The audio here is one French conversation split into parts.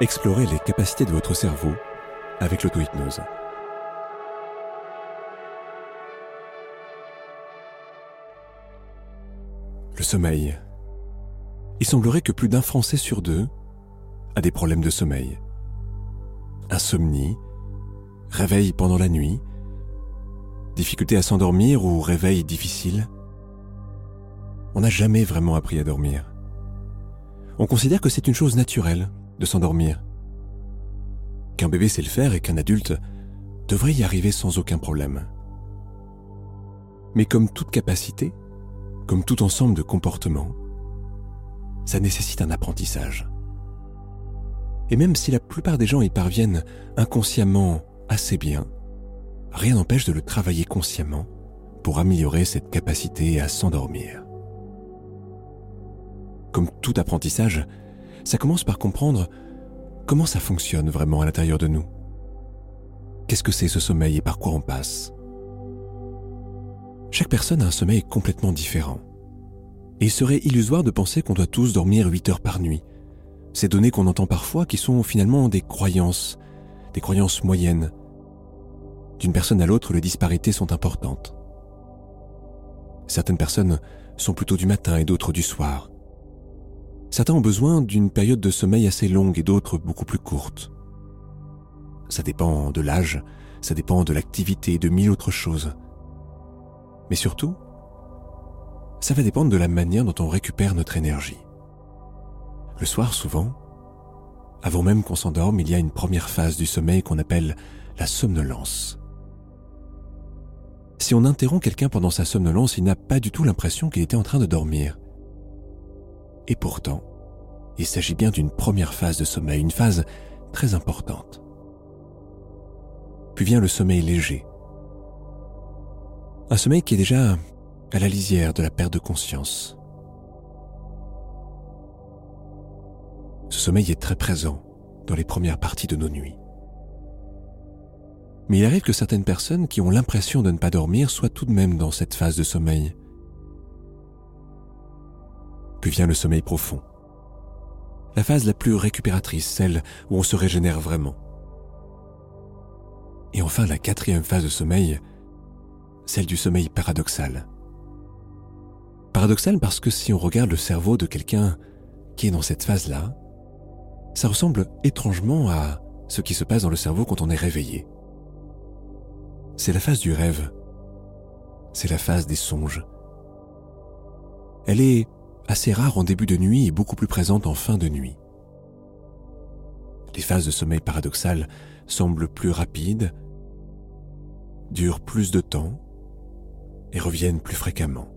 Explorez les capacités de votre cerveau avec l'auto-hypnose. Le sommeil. Il semblerait que plus d'un Français sur deux a des problèmes de sommeil. Insomnie, réveil pendant la nuit, difficulté à s'endormir ou réveil difficile. On n'a jamais vraiment appris à dormir. On considère que c'est une chose naturelle de s'endormir. Qu'un bébé sait le faire et qu'un adulte devrait y arriver sans aucun problème. Mais comme toute capacité, comme tout ensemble de comportements, ça nécessite un apprentissage. Et même si la plupart des gens y parviennent inconsciemment assez bien, rien n'empêche de le travailler consciemment pour améliorer cette capacité à s'endormir. Comme tout apprentissage, ça commence par comprendre comment ça fonctionne vraiment à l'intérieur de nous. Qu'est-ce que c'est ce sommeil et par quoi on passe? Chaque personne a un sommeil complètement différent. Et il serait illusoire de penser qu'on doit tous dormir 8 heures par nuit. Ces données qu'on entend parfois qui sont finalement des croyances, des croyances moyennes. D'une personne à l'autre, les disparités sont importantes. Certaines personnes sont plutôt du matin et d'autres du soir. Certains ont besoin d'une période de sommeil assez longue et d'autres beaucoup plus courte. Ça dépend de l'âge, ça dépend de l'activité et de mille autres choses. Mais surtout, ça va dépendre de la manière dont on récupère notre énergie. Le soir, souvent, avant même qu'on s'endorme, il y a une première phase du sommeil qu'on appelle la somnolence. Si on interrompt quelqu'un pendant sa somnolence, il n'a pas du tout l'impression qu'il était en train de dormir. Et pourtant, il s'agit bien d'une première phase de sommeil, une phase très importante. Puis vient le sommeil léger. Un sommeil qui est déjà à la lisière de la perte de conscience. Ce sommeil est très présent dans les premières parties de nos nuits. Mais il arrive que certaines personnes qui ont l'impression de ne pas dormir soient tout de même dans cette phase de sommeil puis vient le sommeil profond. La phase la plus récupératrice, celle où on se régénère vraiment. Et enfin la quatrième phase de sommeil, celle du sommeil paradoxal. Paradoxal parce que si on regarde le cerveau de quelqu'un qui est dans cette phase-là, ça ressemble étrangement à ce qui se passe dans le cerveau quand on est réveillé. C'est la phase du rêve. C'est la phase des songes. Elle est assez rare en début de nuit et beaucoup plus présente en fin de nuit. Les phases de sommeil paradoxal semblent plus rapides, durent plus de temps et reviennent plus fréquemment.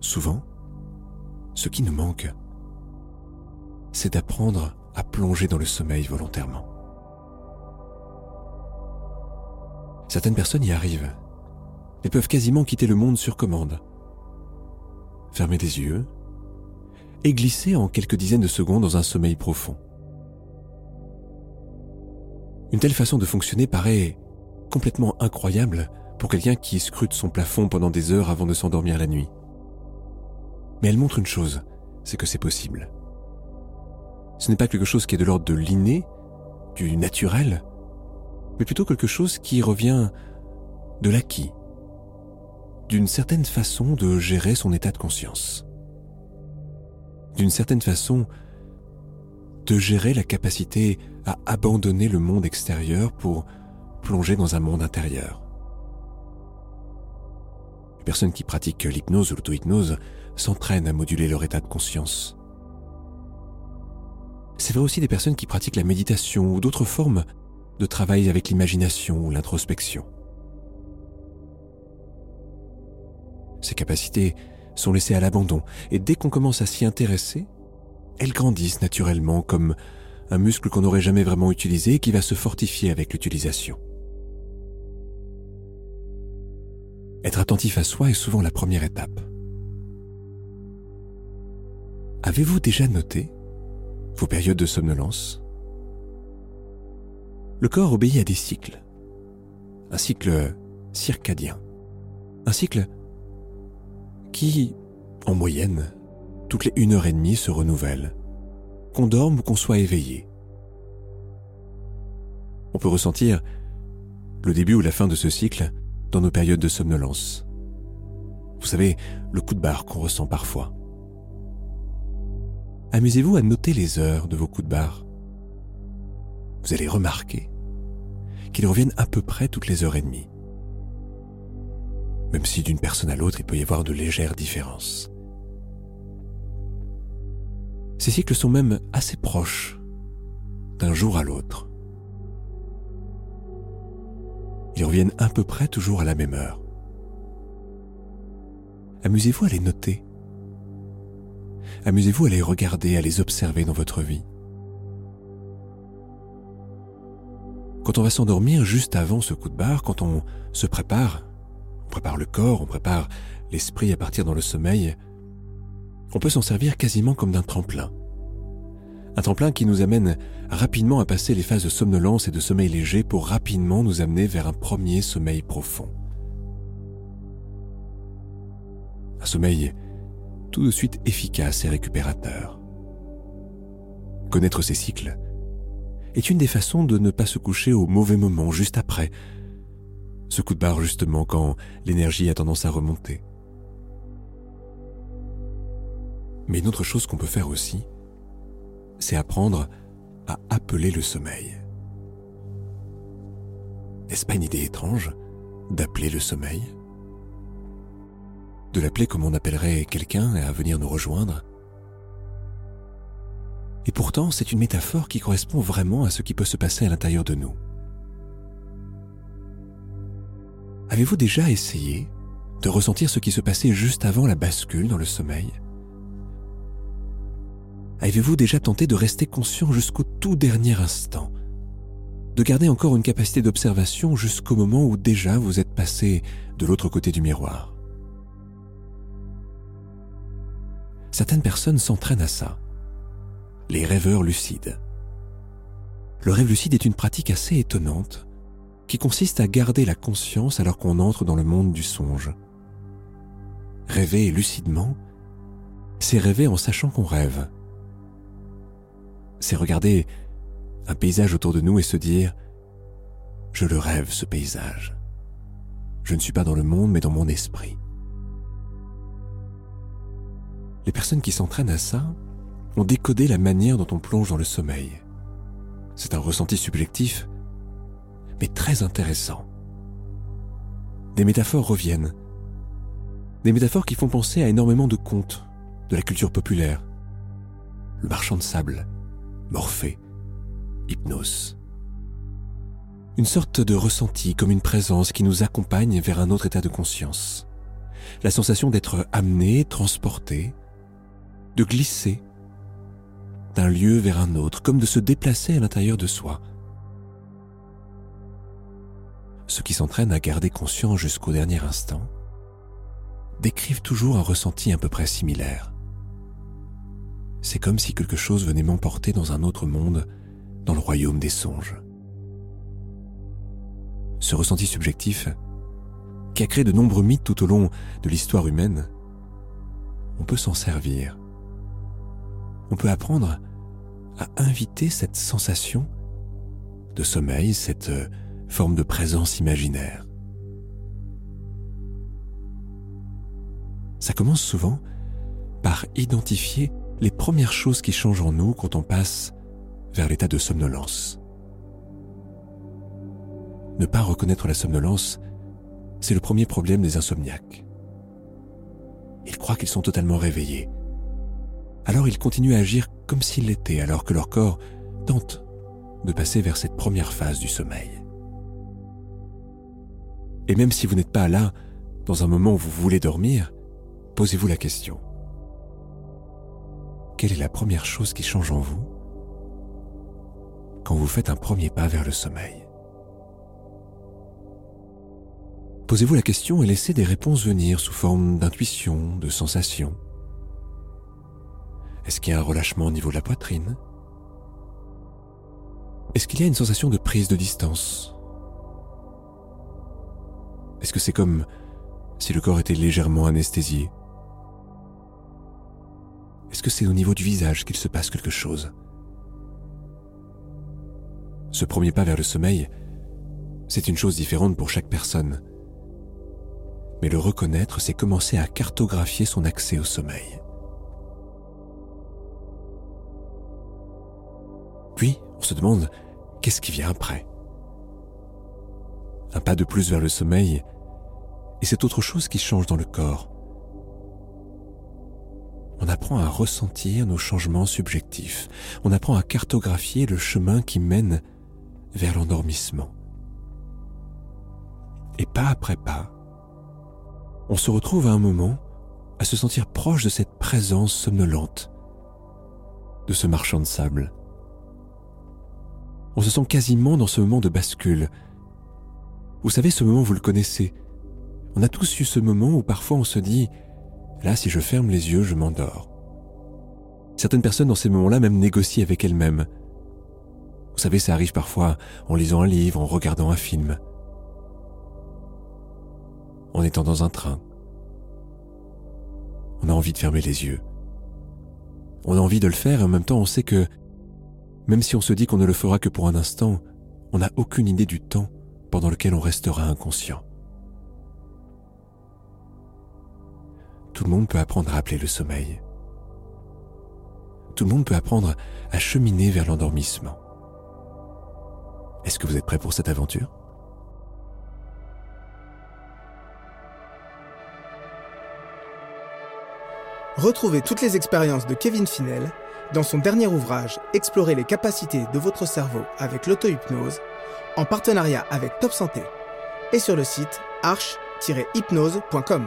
Souvent, ce qui nous manque, c'est d'apprendre à plonger dans le sommeil volontairement. Certaines personnes y arrivent et peuvent quasiment quitter le monde sur commande. Fermer les yeux et glisser en quelques dizaines de secondes dans un sommeil profond. Une telle façon de fonctionner paraît complètement incroyable pour quelqu'un qui scrute son plafond pendant des heures avant de s'endormir la nuit. Mais elle montre une chose, c'est que c'est possible. Ce n'est pas quelque chose qui est de l'ordre de l'inné, du naturel, mais plutôt quelque chose qui revient de l'acquis, d'une certaine façon de gérer son état de conscience. D'une certaine façon, de gérer la capacité à abandonner le monde extérieur pour plonger dans un monde intérieur. Les personnes qui pratiquent l'hypnose ou l'auto-hypnose s'entraînent à moduler leur état de conscience. C'est vrai aussi des personnes qui pratiquent la méditation ou d'autres formes de travail avec l'imagination ou l'introspection. Ces capacités sont laissées à l'abandon et dès qu'on commence à s'y intéresser, elles grandissent naturellement comme un muscle qu'on n'aurait jamais vraiment utilisé et qui va se fortifier avec l'utilisation. Être attentif à soi est souvent la première étape. Avez-vous déjà noté vos périodes de somnolence? Le corps obéit à des cycles. Un cycle circadien. Un cycle qui, en moyenne, toutes les une heure et demie, se renouvelle, qu'on dorme ou qu'on soit éveillé. On peut ressentir le début ou la fin de ce cycle dans nos périodes de somnolence. Vous savez, le coup de barre qu'on ressent parfois. Amusez-vous à noter les heures de vos coups de barre. Vous allez remarquer qu'ils reviennent à peu près toutes les heures et demie. Même si d'une personne à l'autre il peut y avoir de légères différences. Ces cycles sont même assez proches d'un jour à l'autre. Ils reviennent à peu près toujours à la même heure. Amusez-vous à les noter. Amusez-vous à les regarder, à les observer dans votre vie. Quand on va s'endormir juste avant ce coup de barre, quand on se prépare, on prépare le corps, on prépare l'esprit à partir dans le sommeil, on peut s'en servir quasiment comme d'un tremplin. Un tremplin qui nous amène rapidement à passer les phases de somnolence et de sommeil léger pour rapidement nous amener vers un premier sommeil profond. Un sommeil tout de suite efficace et récupérateur. Connaître ces cycles est une des façons de ne pas se coucher au mauvais moment juste après. Ce coup de barre justement quand l'énergie a tendance à remonter. Mais une autre chose qu'on peut faire aussi, c'est apprendre à appeler le sommeil. N'est-ce pas une idée étrange d'appeler le sommeil? De l'appeler comme on appellerait quelqu'un à venir nous rejoindre? Et pourtant, c'est une métaphore qui correspond vraiment à ce qui peut se passer à l'intérieur de nous. Avez-vous déjà essayé de ressentir ce qui se passait juste avant la bascule dans le sommeil? Avez-vous déjà tenté de rester conscient jusqu'au tout dernier instant? De garder encore une capacité d'observation jusqu'au moment où déjà vous êtes passé de l'autre côté du miroir? Certaines personnes s'entraînent à ça. Les rêveurs lucides. Le rêve lucide est une pratique assez étonnante qui consiste à garder la conscience alors qu'on entre dans le monde du songe. Rêver lucidement, c'est rêver en sachant qu'on rêve c'est regarder un paysage autour de nous et se dire ⁇ Je le rêve, ce paysage. Je ne suis pas dans le monde, mais dans mon esprit. ⁇ Les personnes qui s'entraînent à ça ont décodé la manière dont on plonge dans le sommeil. C'est un ressenti subjectif, mais très intéressant. Des métaphores reviennent. Des métaphores qui font penser à énormément de contes de la culture populaire. Le marchand de sable, Morphée, hypnose. Une sorte de ressenti comme une présence qui nous accompagne vers un autre état de conscience. La sensation d'être amené, transporté, de glisser d'un lieu vers un autre, comme de se déplacer à l'intérieur de soi. Ceux qui s'entraînent à garder conscience jusqu'au dernier instant décrivent toujours un ressenti à peu près similaire c'est comme si quelque chose venait m'emporter dans un autre monde, dans le royaume des songes. Ce ressenti subjectif, qui a créé de nombreux mythes tout au long de l'histoire humaine, on peut s'en servir. On peut apprendre à inviter cette sensation de sommeil, cette forme de présence imaginaire. Ça commence souvent par identifier les premières choses qui changent en nous quand on passe vers l'état de somnolence. Ne pas reconnaître la somnolence, c'est le premier problème des insomniaques. Ils croient qu'ils sont totalement réveillés. Alors ils continuent à agir comme s'ils l'étaient alors que leur corps tente de passer vers cette première phase du sommeil. Et même si vous n'êtes pas là, dans un moment où vous voulez dormir, posez-vous la question. Quelle est la première chose qui change en vous quand vous faites un premier pas vers le sommeil? Posez-vous la question et laissez des réponses venir sous forme d'intuition, de sensation. Est-ce qu'il y a un relâchement au niveau de la poitrine? Est-ce qu'il y a une sensation de prise de distance? Est-ce que c'est comme si le corps était légèrement anesthésié? Est-ce que c'est au niveau du visage qu'il se passe quelque chose? Ce premier pas vers le sommeil, c'est une chose différente pour chaque personne. Mais le reconnaître, c'est commencer à cartographier son accès au sommeil. Puis, on se demande, qu'est-ce qui vient après? Un pas de plus vers le sommeil, et c'est autre chose qui change dans le corps. On apprend à ressentir nos changements subjectifs. On apprend à cartographier le chemin qui mène vers l'endormissement. Et pas après pas, on se retrouve à un moment à se sentir proche de cette présence somnolente, de ce marchand de sable. On se sent quasiment dans ce moment de bascule. Vous savez, ce moment, vous le connaissez. On a tous eu ce moment où parfois on se dit, là, si je ferme les yeux, je m'endors. Certaines personnes dans ces moments-là même négocient avec elles-mêmes. Vous savez, ça arrive parfois en lisant un livre, en regardant un film, en étant dans un train. On a envie de fermer les yeux. On a envie de le faire et en même temps on sait que même si on se dit qu'on ne le fera que pour un instant, on n'a aucune idée du temps pendant lequel on restera inconscient. Tout le monde peut apprendre à appeler le sommeil. Tout le monde peut apprendre à cheminer vers l'endormissement. Est-ce que vous êtes prêt pour cette aventure? Retrouvez toutes les expériences de Kevin Finel dans son dernier ouvrage Explorer les capacités de votre cerveau avec l'auto-hypnose, en partenariat avec Top Santé, et sur le site arche-hypnose.com.